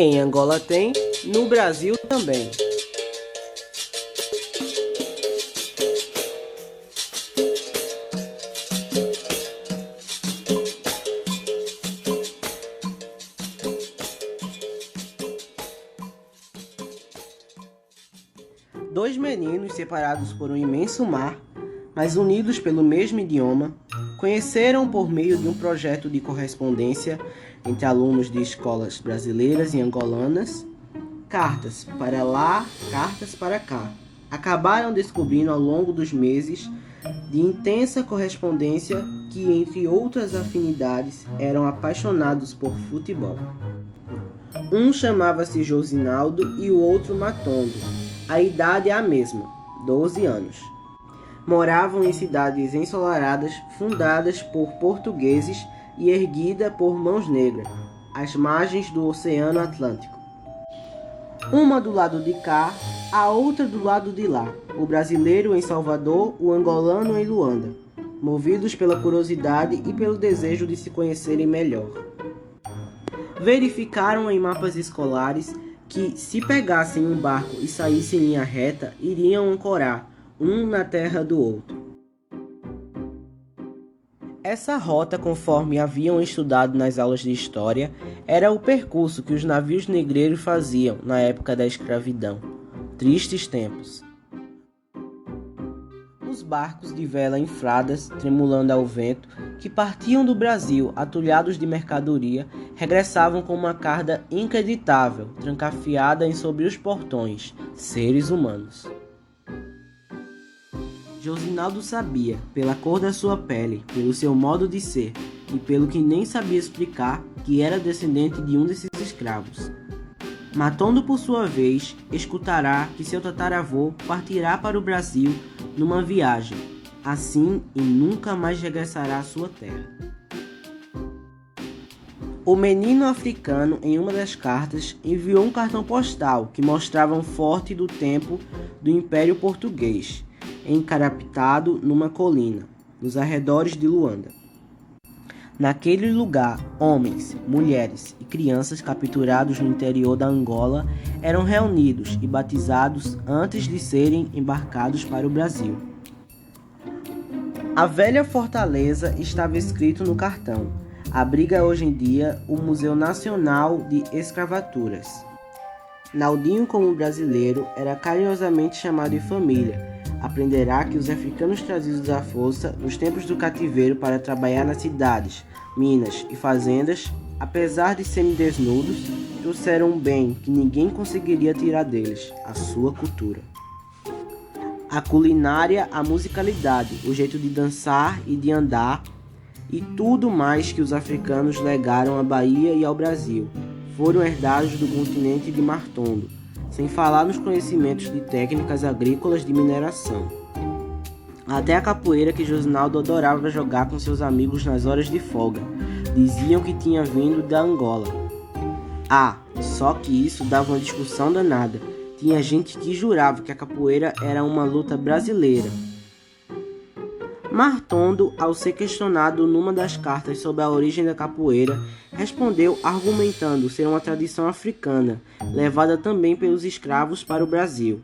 Em Angola tem, no Brasil também. Dois meninos separados por um imenso mar, mas unidos pelo mesmo idioma, conheceram por meio de um projeto de correspondência entre alunos de escolas brasileiras e angolanas, cartas para lá, cartas para cá. Acabaram descobrindo ao longo dos meses de intensa correspondência que, entre outras afinidades, eram apaixonados por futebol. Um chamava-se Josinaldo e o outro Matondo. A idade é a mesma, 12 anos. Moravam em cidades ensolaradas fundadas por portugueses e erguida por Mãos Negras, às margens do Oceano Atlântico. Uma do lado de cá, a outra do lado de lá, o brasileiro em Salvador, o angolano em Luanda, movidos pela curiosidade e pelo desejo de se conhecerem melhor. Verificaram em mapas escolares que, se pegassem um barco e saíssem em linha reta, iriam ancorar, um na terra do outro. Essa rota, conforme haviam estudado nas aulas de história, era o percurso que os navios negreiros faziam na época da escravidão. Tristes tempos. Os barcos de vela infradas, tremulando ao vento, que partiam do Brasil atulhados de mercadoria, regressavam com uma carga inacreditável, trancafiada em sobre os portões, seres humanos. Josinaldo sabia, pela cor da sua pele, pelo seu modo de ser e pelo que nem sabia explicar, que era descendente de um desses escravos. Matondo, por sua vez, escutará que seu tataravô partirá para o Brasil numa viagem, assim e nunca mais regressará à sua terra. O menino africano, em uma das cartas, enviou um cartão postal que mostrava um forte do tempo do Império Português, encarapitado numa colina, nos arredores de Luanda. Naquele lugar, homens, mulheres e crianças capturados no interior da Angola eram reunidos e batizados antes de serem embarcados para o Brasil. A velha fortaleza estava escrito no cartão. Abriga hoje em dia o Museu Nacional de Escravaturas. Naldinho, como brasileiro, era carinhosamente chamado de família aprenderá que os africanos trazidos à força nos tempos do cativeiro para trabalhar nas cidades, minas e fazendas, apesar de serem desnudos, trouxeram um bem que ninguém conseguiria tirar deles, a sua cultura. A culinária, a musicalidade, o jeito de dançar e de andar e tudo mais que os africanos legaram à Bahia e ao Brasil foram herdados do continente de Martondo, sem falar nos conhecimentos de técnicas agrícolas de mineração. Até a capoeira que Josinaldo adorava jogar com seus amigos nas horas de folga, diziam que tinha vindo da Angola. Ah, só que isso dava uma discussão danada. Tinha gente que jurava que a capoeira era uma luta brasileira, Martondo, ao ser questionado numa das cartas sobre a origem da capoeira, respondeu argumentando ser uma tradição africana, levada também pelos escravos para o Brasil.